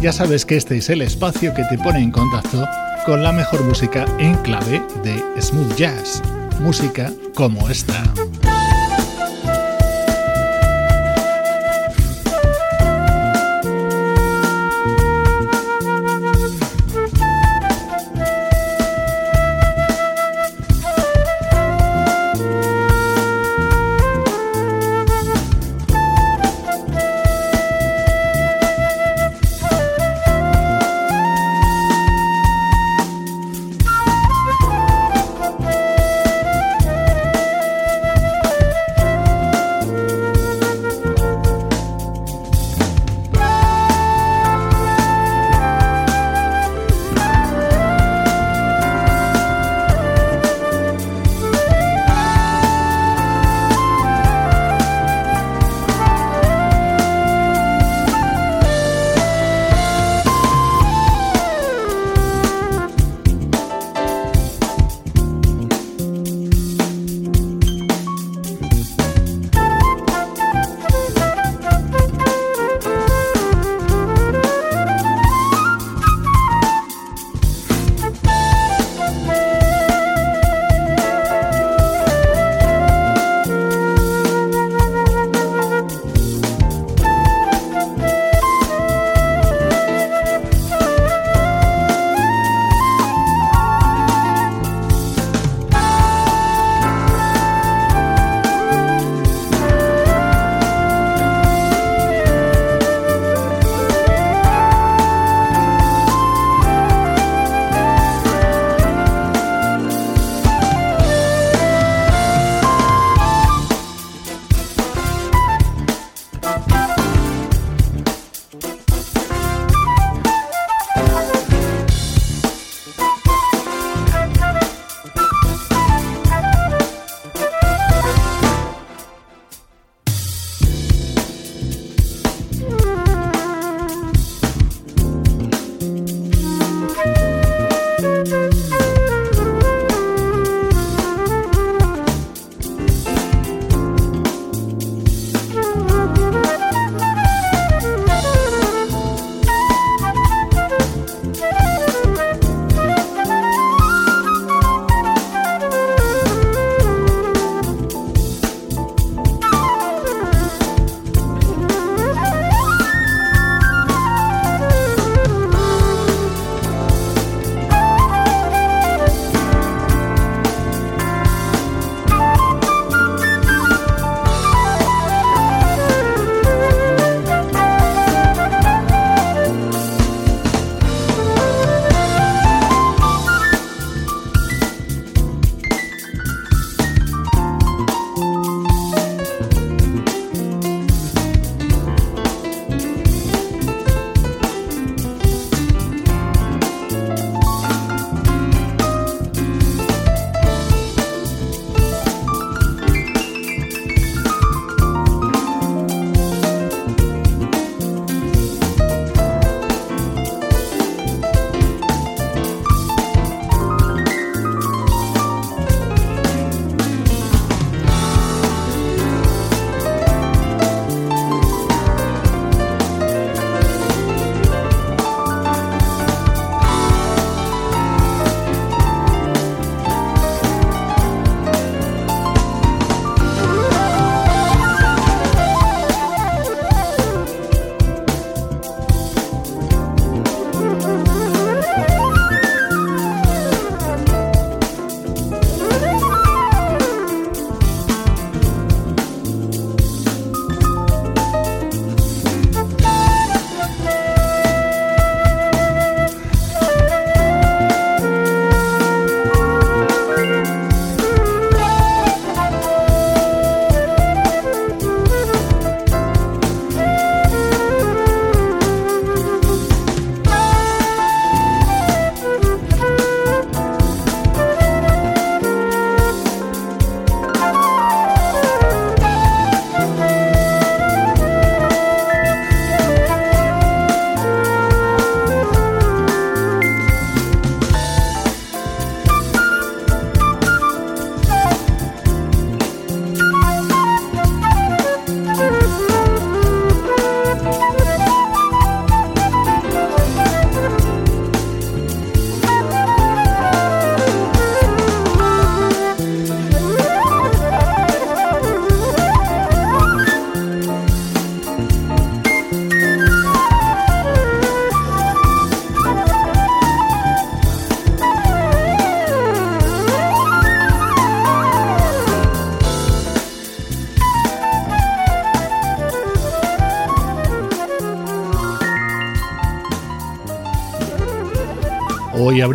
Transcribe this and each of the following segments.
Ya sabes que este es el espacio que te pone en contacto con la mejor música en clave de smooth jazz, música como esta.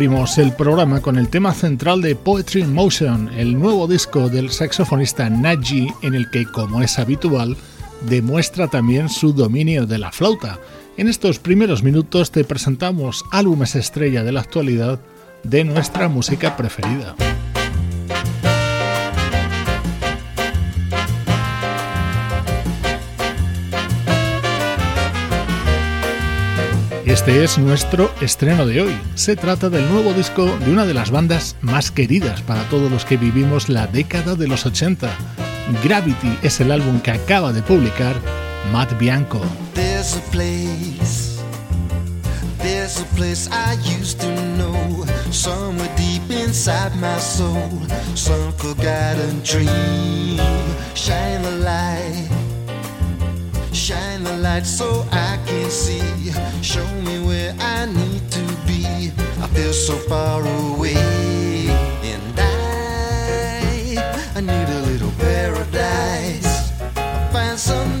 Abrimos el programa con el tema central de Poetry in Motion, el nuevo disco del saxofonista Naji en el que, como es habitual, demuestra también su dominio de la flauta. En estos primeros minutos te presentamos álbumes estrella de la actualidad de nuestra música preferida. Este es nuestro estreno de hoy. Se trata del nuevo disco de una de las bandas más queridas para todos los que vivimos la década de los 80. Gravity es el álbum que acaba de publicar Matt Bianco. There's a place, there's a place I used to know, somewhere deep inside my soul, dream. Shine the light, shine the light so I can see. Show me where I need to be. I feel so far away, and I, I need a little paradise. I Find some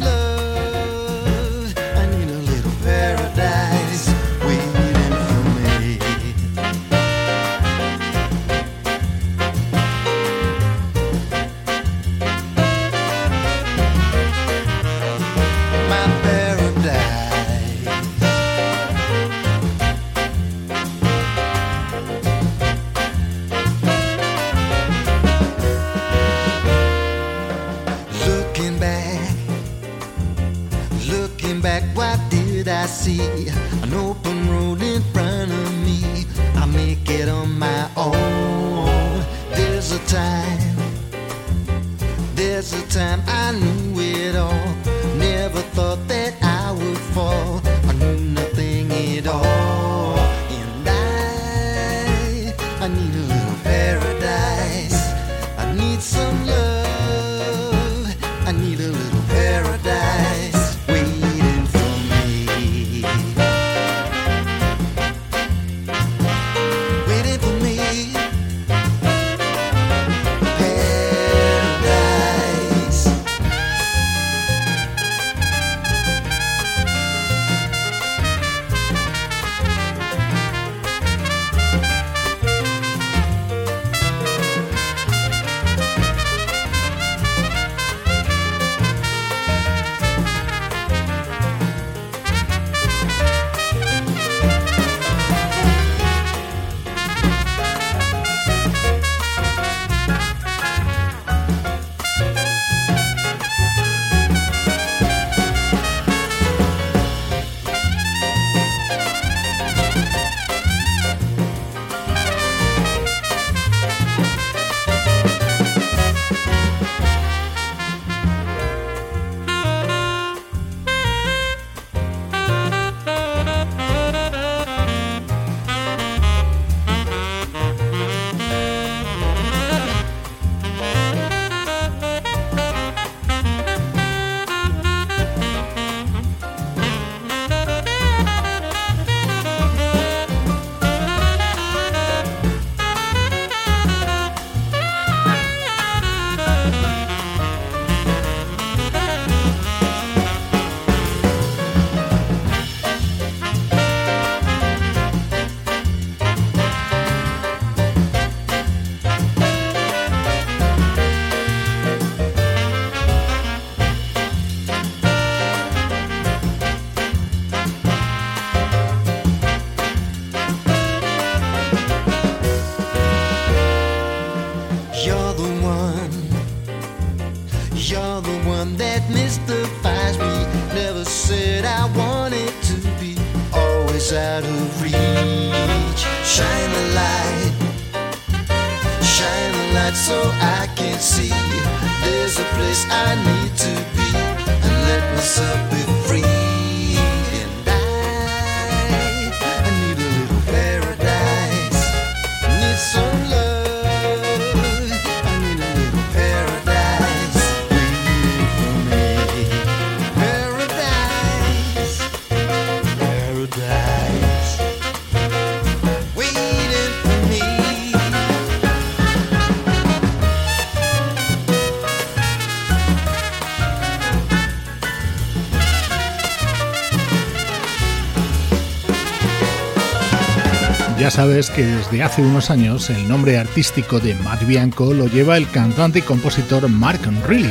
Ya sabes que desde hace unos años el nombre artístico de Matt Bianco lo lleva el cantante y compositor Mark Reilly,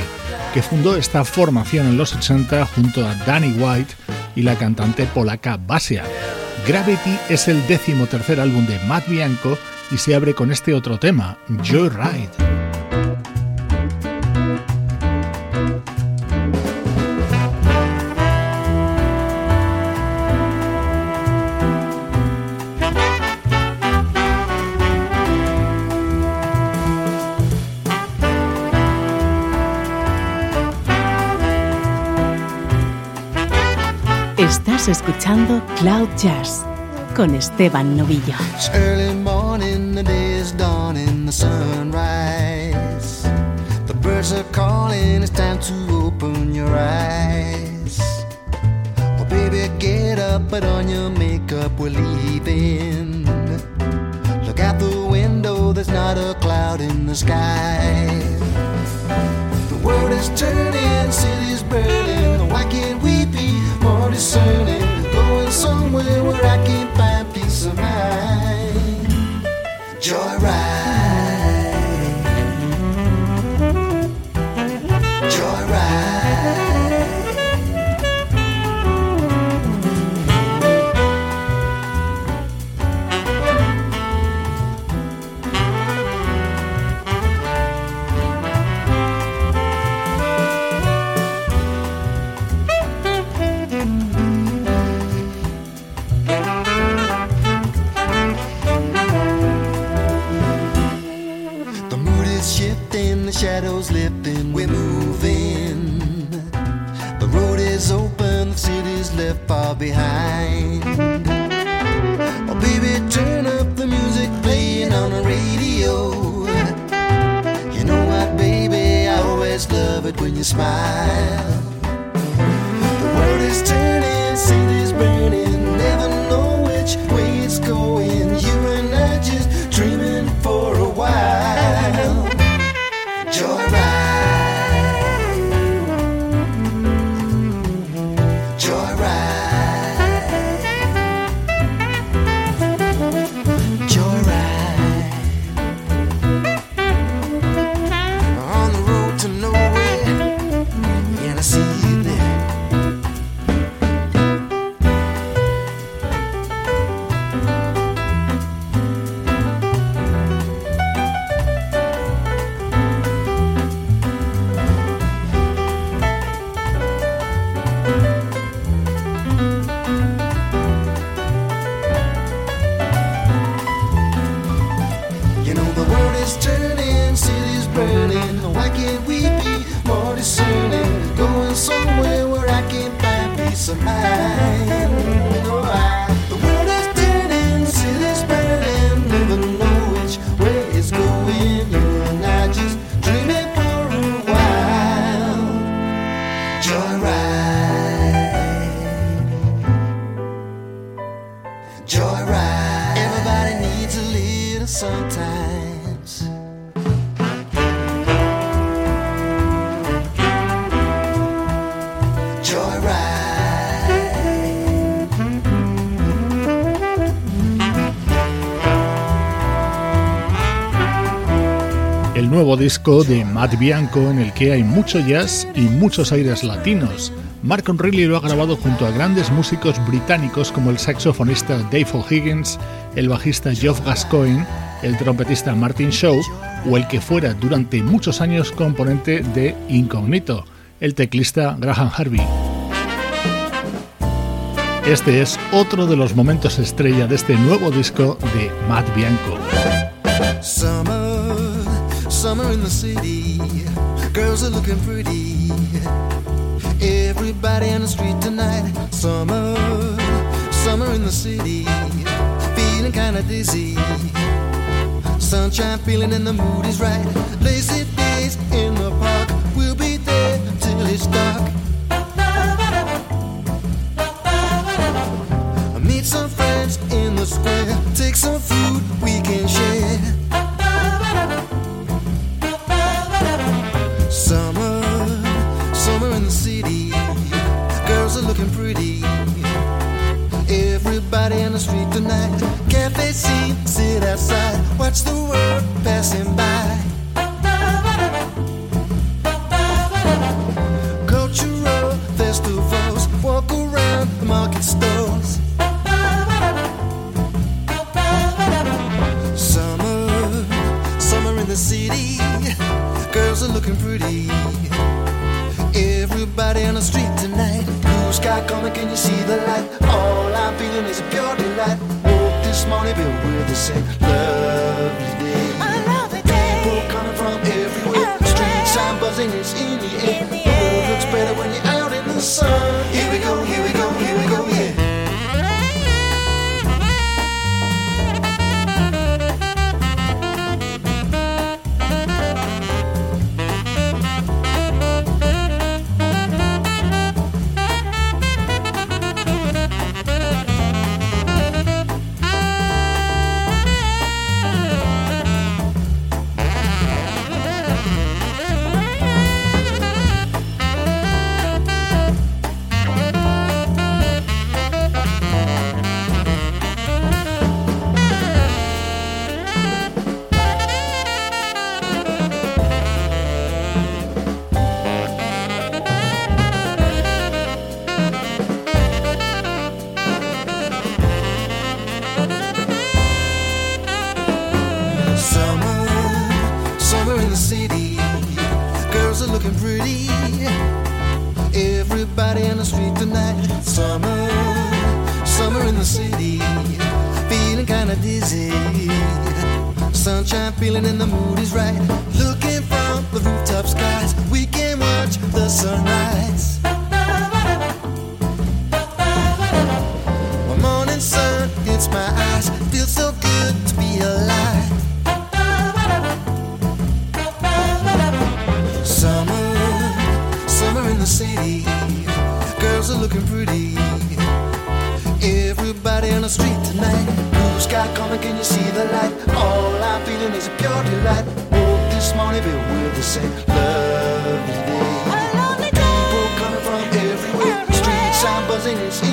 que fundó esta formación en los 80 junto a Danny White y la cantante polaca Basia. Gravity es el décimo tercer álbum de Matt Bianco y se abre con este otro tema, Joyride. Estás escuchando Cloud Jazz con Esteban Novillo. It's early morning, the day is dawning, the sunrise. The birds are calling, it's time to open your eyes. Oh, baby, get up, put on your makeup, we're leaving. Look out the window, there's not a cloud in the sky. The world is turning, city's burning, why can't we discerning? Going somewhere where I can find peace of mind. Joyride. Nuevo disco de Matt Bianco en el que hay mucho jazz y muchos aires latinos. Mark Reilly lo ha grabado junto a grandes músicos británicos como el saxofonista Dave O'Higgins, el bajista Geoff Gascoigne, el trompetista Martin Shaw o el que fuera durante muchos años componente de Incognito, el teclista Graham Harvey. Este es otro de los momentos estrella de este nuevo disco de Matt Bianco. Summer, summer in the city. Girls are looking pretty. Everybody on the street tonight. Summer, summer in the city. Feeling kinda dizzy. Sunshine feeling and the mood is right. Lazy days in the park. We'll be there till it's dark. Meet some friends in the square. Take some food watch the world passing by. Cultural festivals, walk around the market stores. Summer, summer in the city, girls are looking pretty. Everybody on the street tonight, blue sky coming, can you see the light? All I'm feeling is pure delight. This morning, filled with the same lovely day. People coming from everywhere, streets I'm buzzing, it's in the air. The world looks better when you're sky can you see the light? All I'm feeling is a pure delight. Woke this morning, filled with the same lovely day. People coming from everywhere. Streets I'm buzzing, it's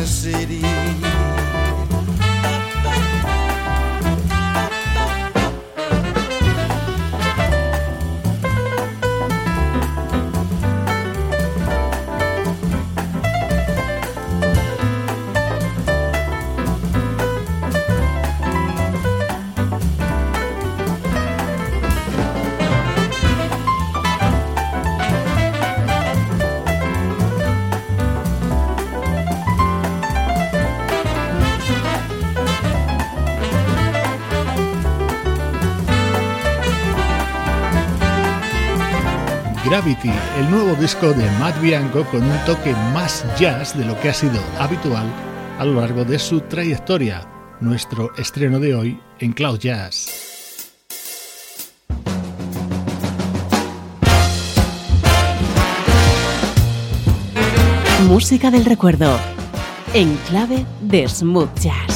the city. El nuevo disco de Matt Bianco con un toque más jazz de lo que ha sido habitual a lo largo de su trayectoria, nuestro estreno de hoy en Cloud Jazz. Música del recuerdo, en clave de Smooth Jazz.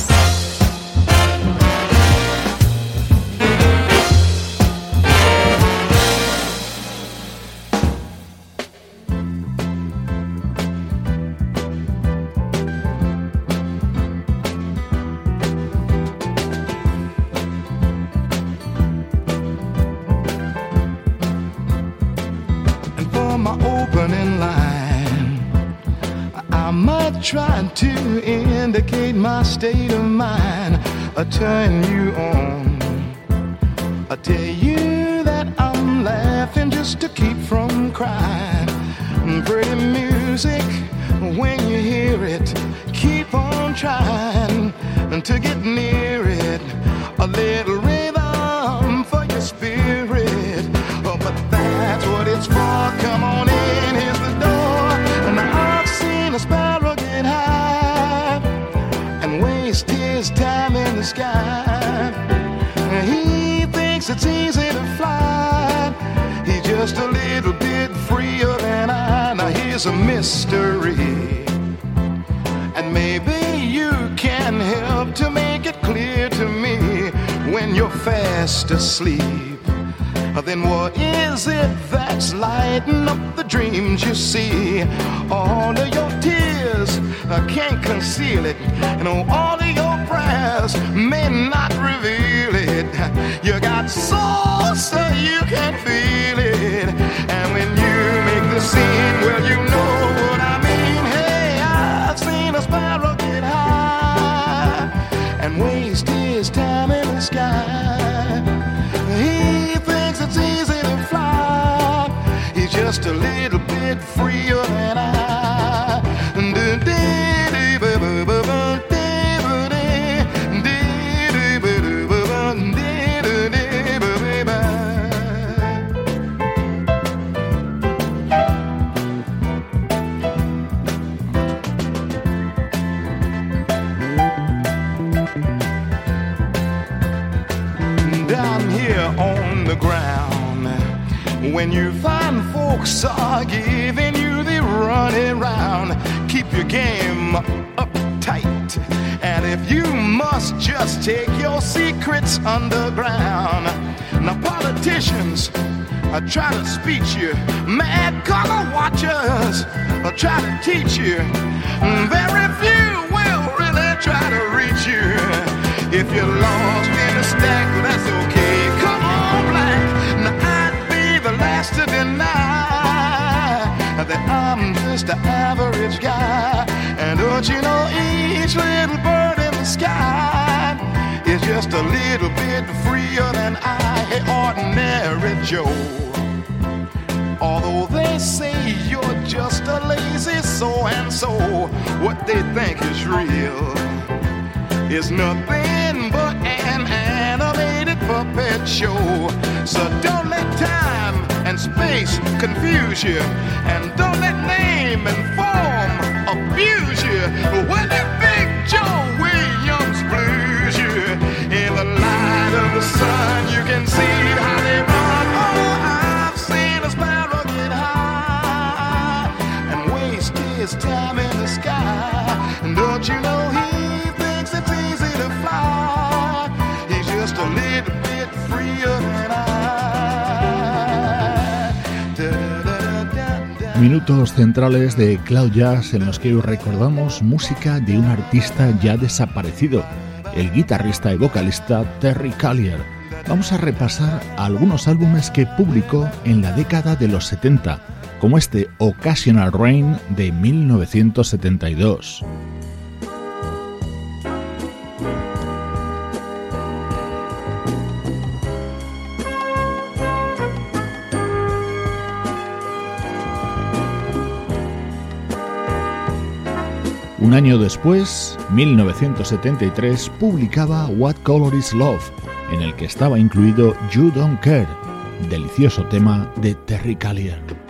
Turn you on. I tell you that I'm laughing just to keep from crying. Pretty music, when you hear it, keep on trying to get near it. A little it's easy to fly. He's just a little bit freer than I. Now here's a mystery. And maybe you can help to make it clear to me when you're fast asleep. Then what is it that's lighting up the dreams you see? All of your tears I can't conceal it, and all of your prayers may not reveal it. You got soul so you can feel it, and when you make the scene, well you know what I mean. Hey, I've seen a sparrow get high and waste his time in the sky He thinks it's easy to fly. He's just a little bit freer secrets underground. Now, politicians I try to speech you, mad color watchers I try to teach you. Mm, very few will really try to reach you. If you're lost in a stack, that's okay. Come on, black. Now, I'd be the last to deny that I'm just an average guy. And don't you know each little bird in the sky just a little bit freer than I, hey, ordinary Joe. Although they say you're just a lazy so and so, what they think is real is nothing but an animated puppet show. So don't let time and space confuse you, and don't let name and form abuse you. When Big Joe Williams Minutos centrales de Cloud Jazz en los que recordamos música de un artista ya desaparecido, el guitarrista y vocalista Terry Callier. Vamos a repasar algunos álbumes que publicó en la década de los 70, como este Occasional Rain de 1972. Un año después, 1973, publicaba What Color Is Love, en el que estaba incluido You Don't Care, delicioso tema de Terry Callier.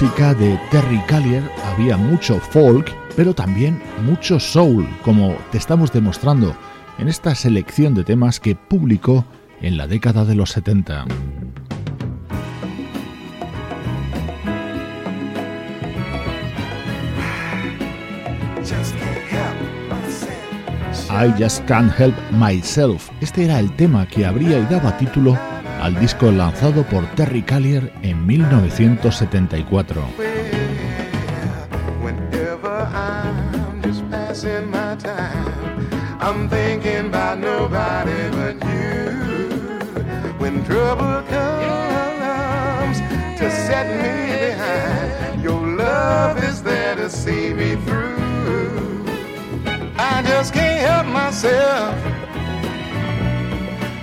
De Terry Callier había mucho folk, pero también mucho soul, como te estamos demostrando en esta selección de temas que publicó en la década de los 70. I Just Can't Help Myself. Este era el tema que abría y daba título al disco lanzado por Terry Callier en 1974. I just can't help myself.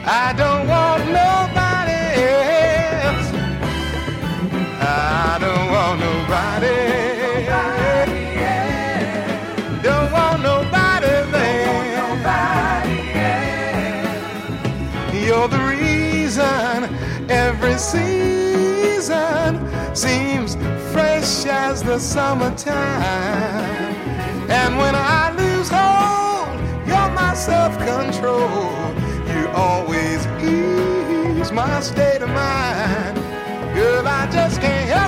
I don't want season seems fresh as the summertime. And when I lose hold, you're my self control. You always ease my state of mind. Girl, I just can't help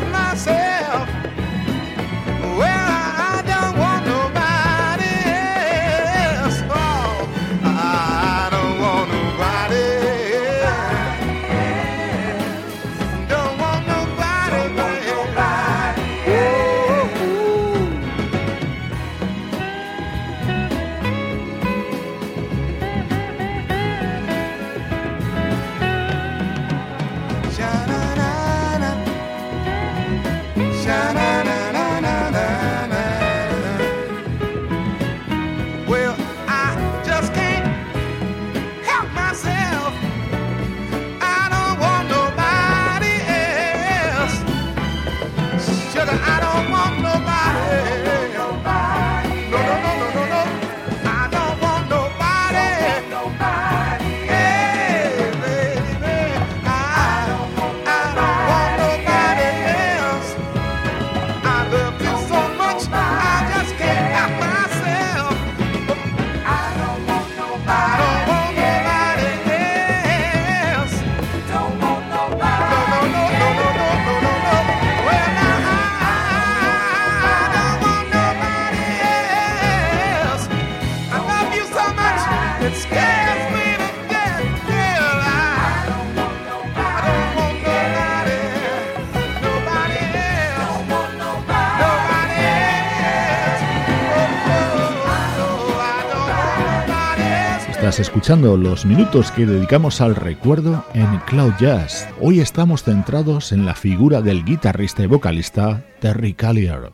Escuchando los minutos que dedicamos al recuerdo en Cloud Jazz. Hoy estamos centrados en la figura del guitarrista y vocalista Terry Callier.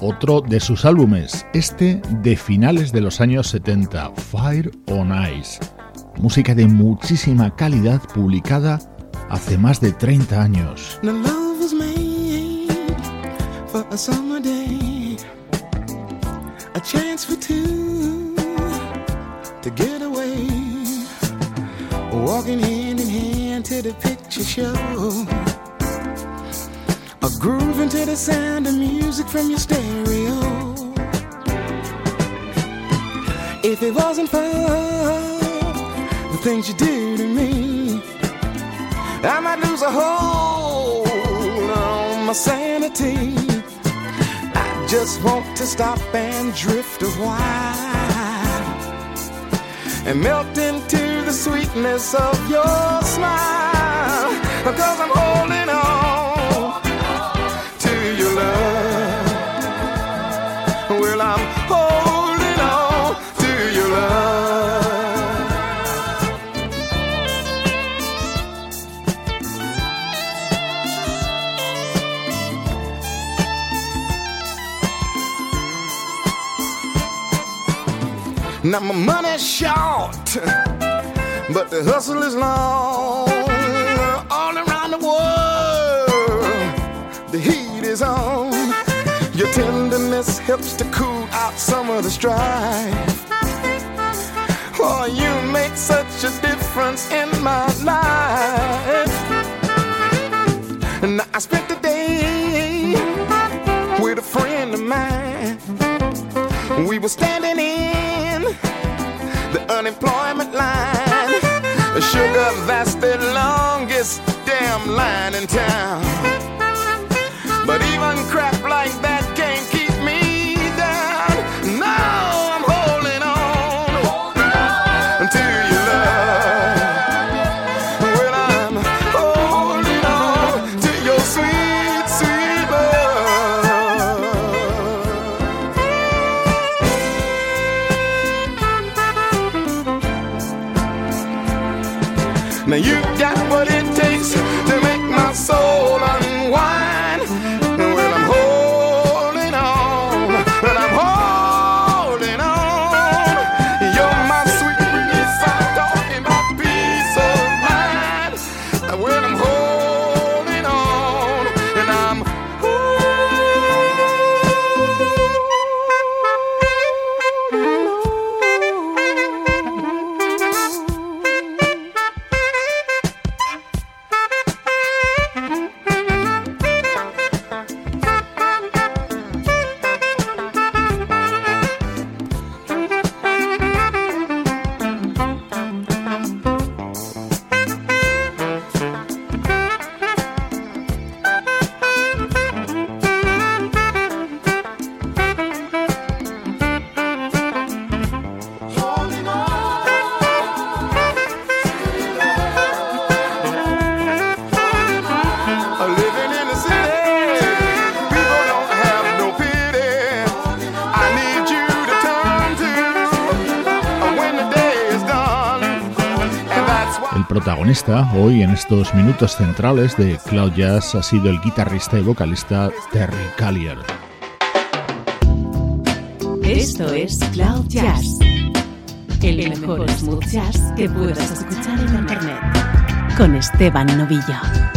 Otro de sus álbumes, este de finales de los años 70, Fire on Ice. Música de muchísima calidad publicada hace más de 30 años. A chance for two to get away, walking hand in hand to the picture show, a groove into the sound of music from your stereo. If it wasn't for things you do to me. I might lose a hold on my sanity. I just want to stop and drift a while and melt into the sweetness of your smile. Because I'm holding Now my money's short, but the hustle is long. All around the world, the heat is on. Your tenderness helps to cool out some of the strife. Oh, you make such a difference in my life. And I spent the day with a friend of mine. We were standing unemployment line. Sugar, that's the longest damn line in town. But even crap like that hoy en estos minutos centrales de Cloud Jazz ha sido el guitarrista y vocalista Terry Callier. Esto es Cloud Jazz, el mejor smooth jazz que puedas escuchar en Internet, con Esteban Novillo.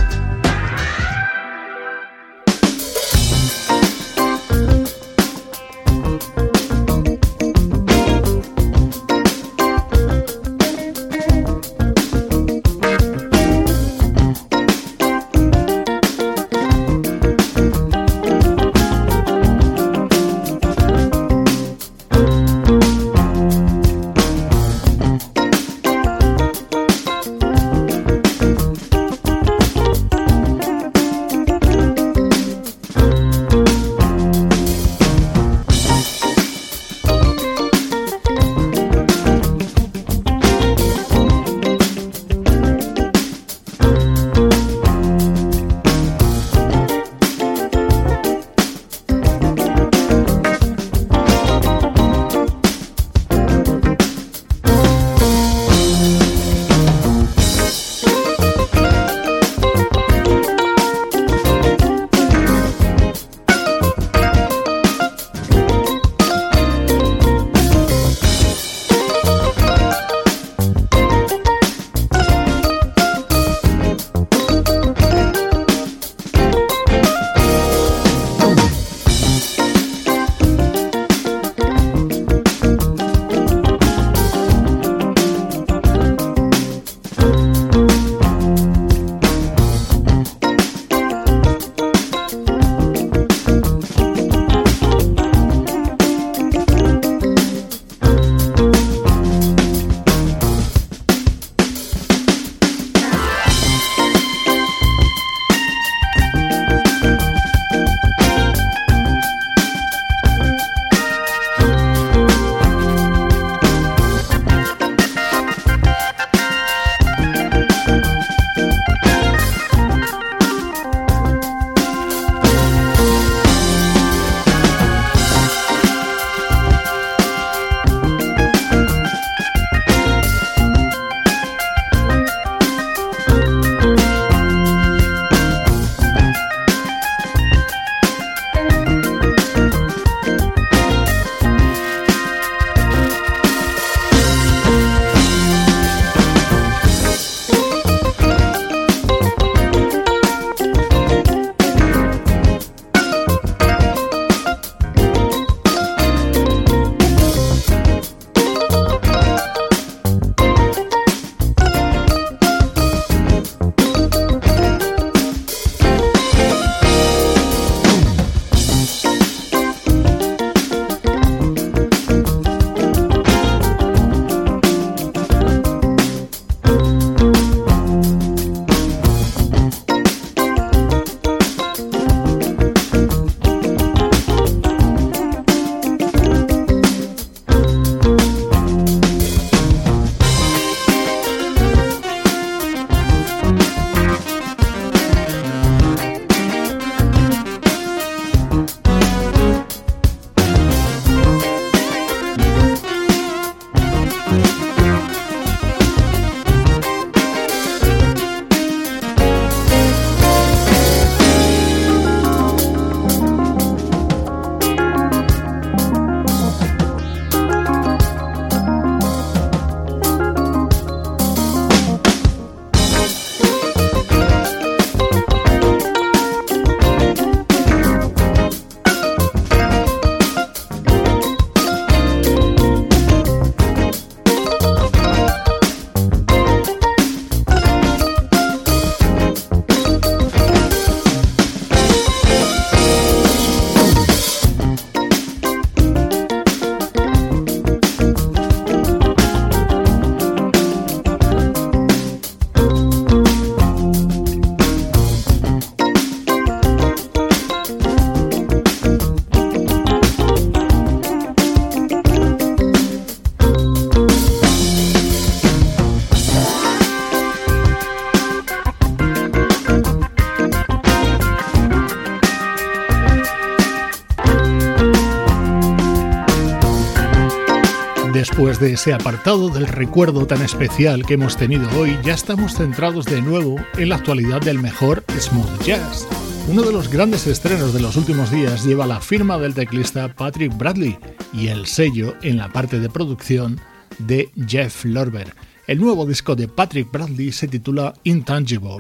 De ese apartado del recuerdo tan especial que hemos tenido hoy, ya estamos centrados de nuevo en la actualidad del mejor smooth jazz. Uno de los grandes estrenos de los últimos días lleva la firma del teclista Patrick Bradley y el sello en la parte de producción de Jeff Lorber. El nuevo disco de Patrick Bradley se titula Intangible.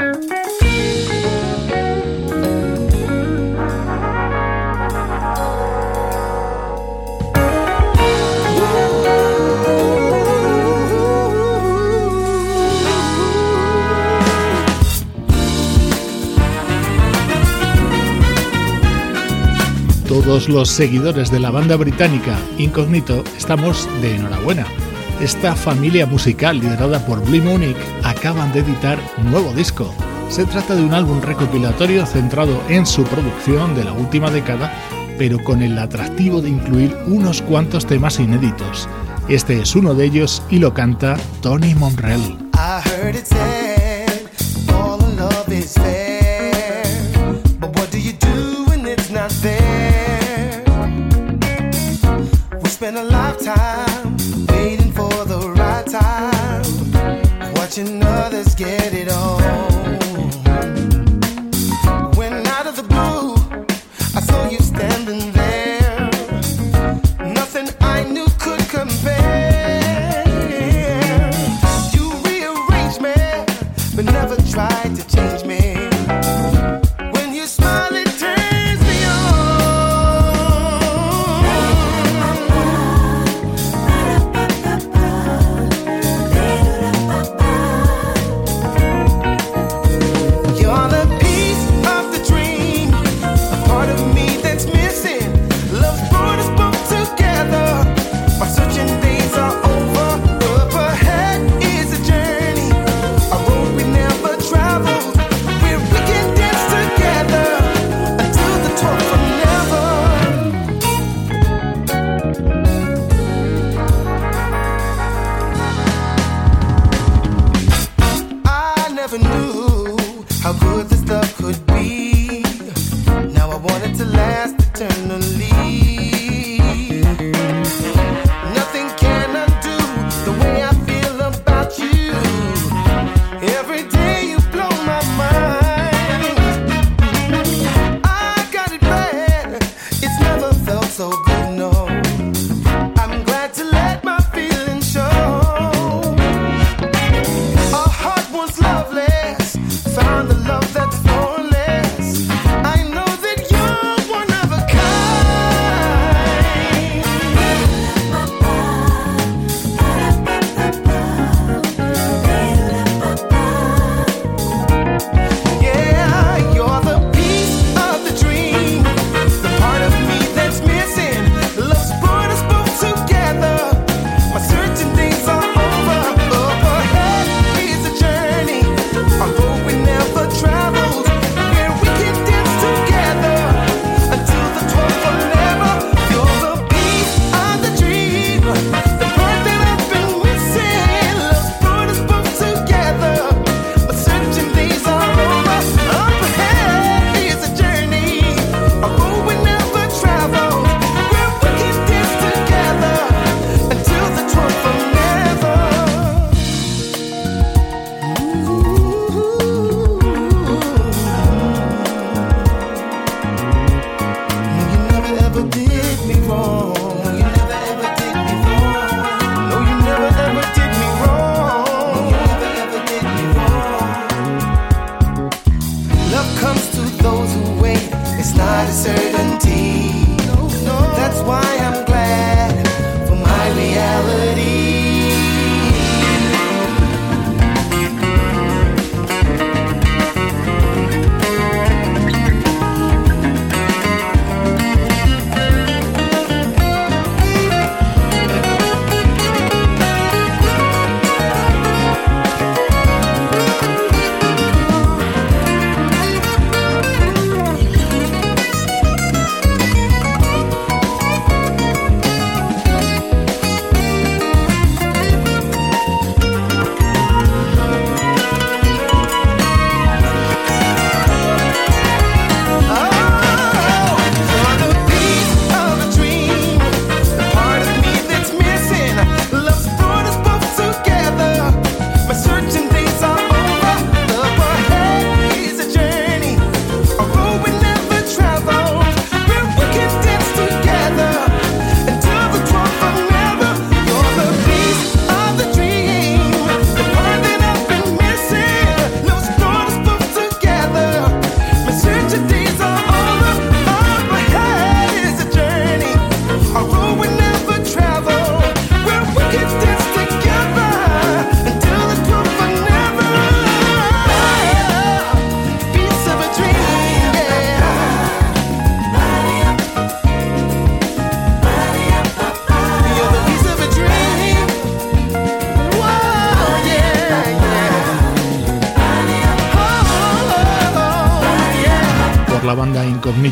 Todos los seguidores de la banda británica Incognito estamos de enhorabuena. Esta familia musical liderada por Blee Munich acaban de editar un nuevo disco. Se trata de un álbum recopilatorio centrado en su producción de la última década, pero con el atractivo de incluir unos cuantos temas inéditos. Este es uno de ellos y lo canta Tony Monrell. Get it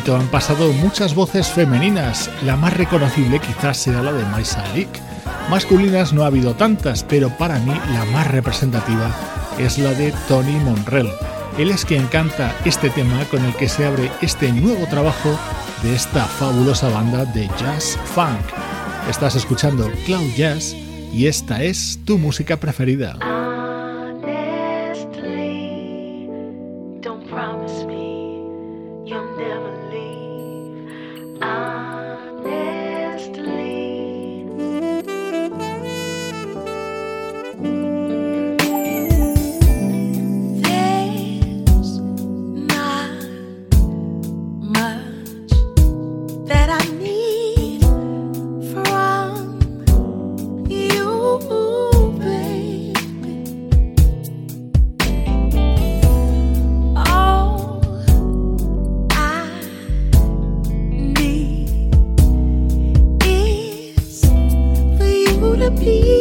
han pasado muchas voces femeninas. La más reconocible quizás sea la de Maisa Lick. Masculinas no ha habido tantas, pero para mí la más representativa es la de Tony Monrell. Él es quien canta este tema con el que se abre este nuevo trabajo de esta fabulosa banda de jazz funk. Estás escuchando Cloud Jazz y esta es tu música preferida. please.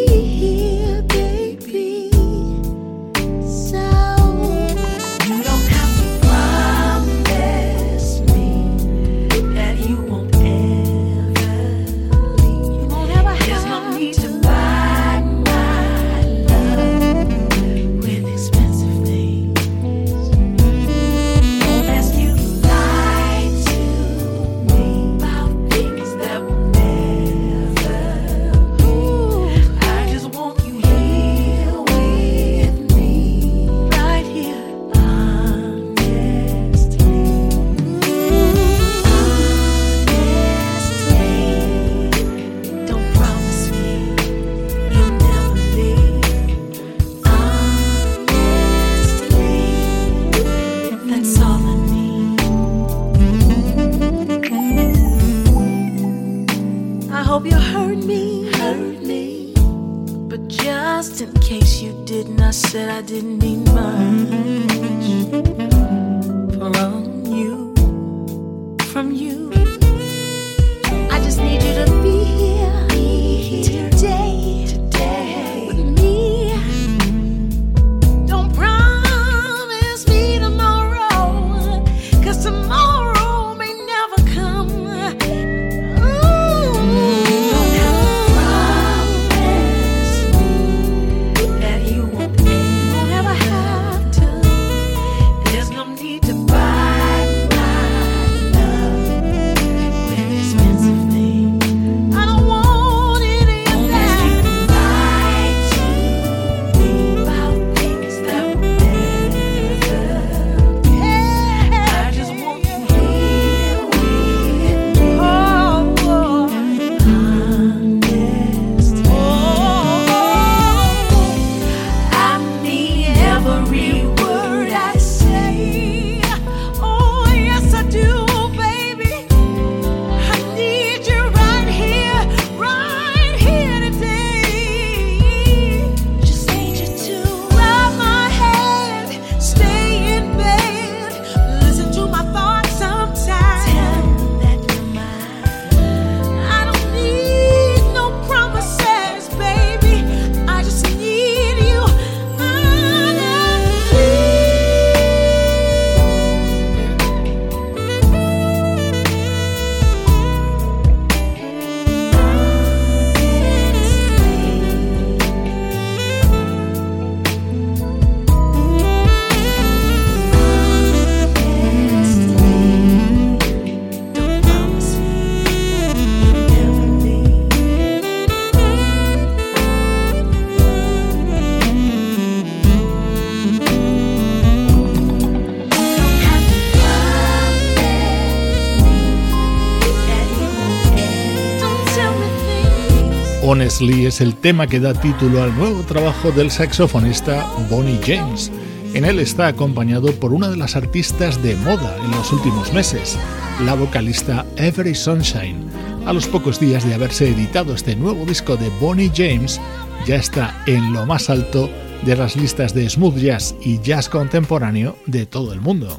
Es el tema que da título al nuevo trabajo del saxofonista Bonnie James. En él está acompañado por una de las artistas de moda en los últimos meses, la vocalista Every Sunshine. A los pocos días de haberse editado este nuevo disco de Bonnie James, ya está en lo más alto de las listas de smooth jazz y jazz contemporáneo de todo el mundo.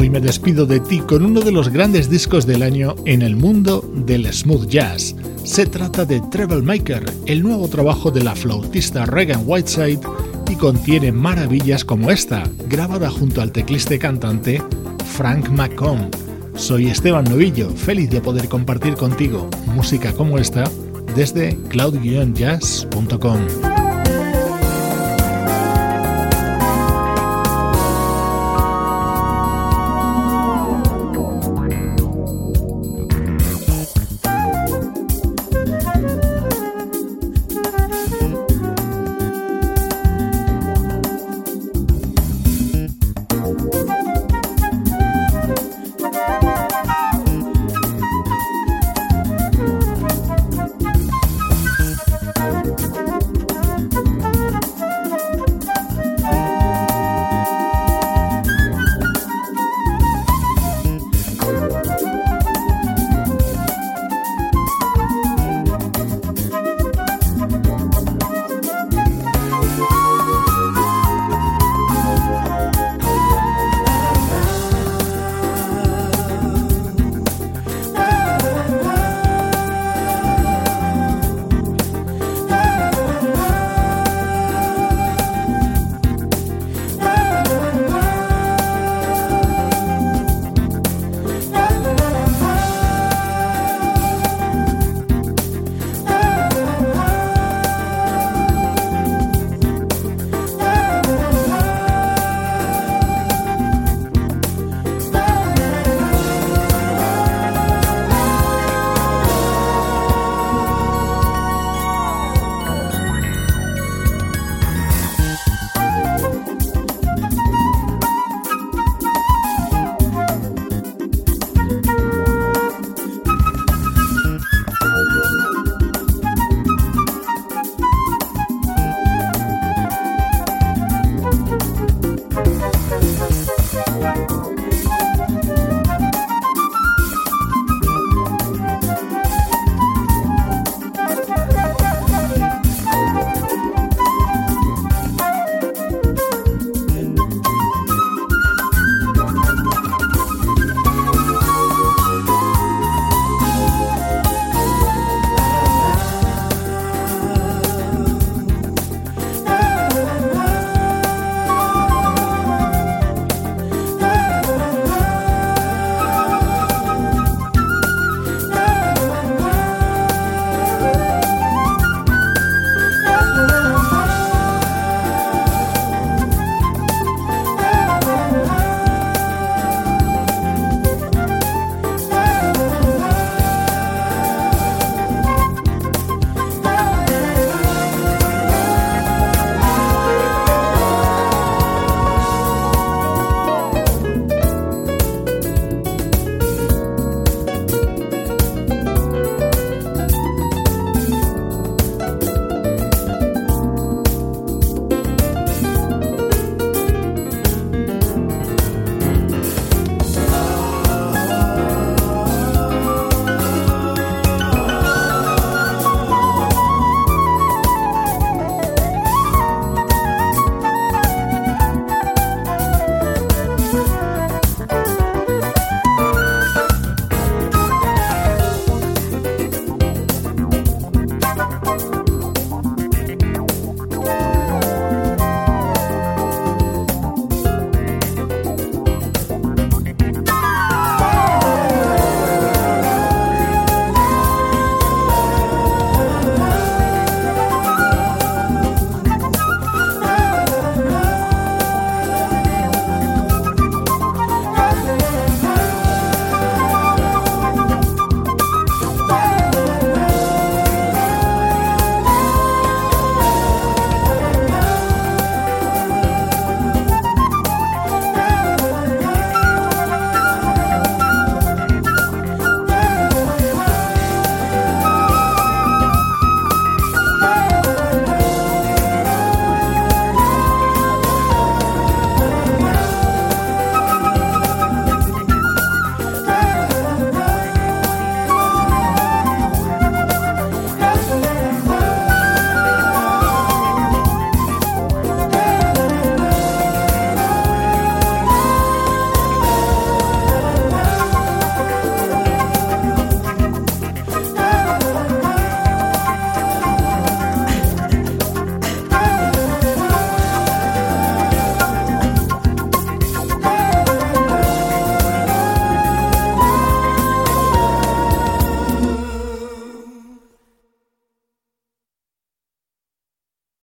Hoy me despido de ti con uno de los grandes discos del año en el mundo del smooth jazz. Se trata de Treble Maker, el nuevo trabajo de la flautista Regan Whiteside y contiene maravillas como esta, grabada junto al teclista y cantante Frank McComb. Soy Esteban Novillo, feliz de poder compartir contigo música como esta desde cloud-jazz.com.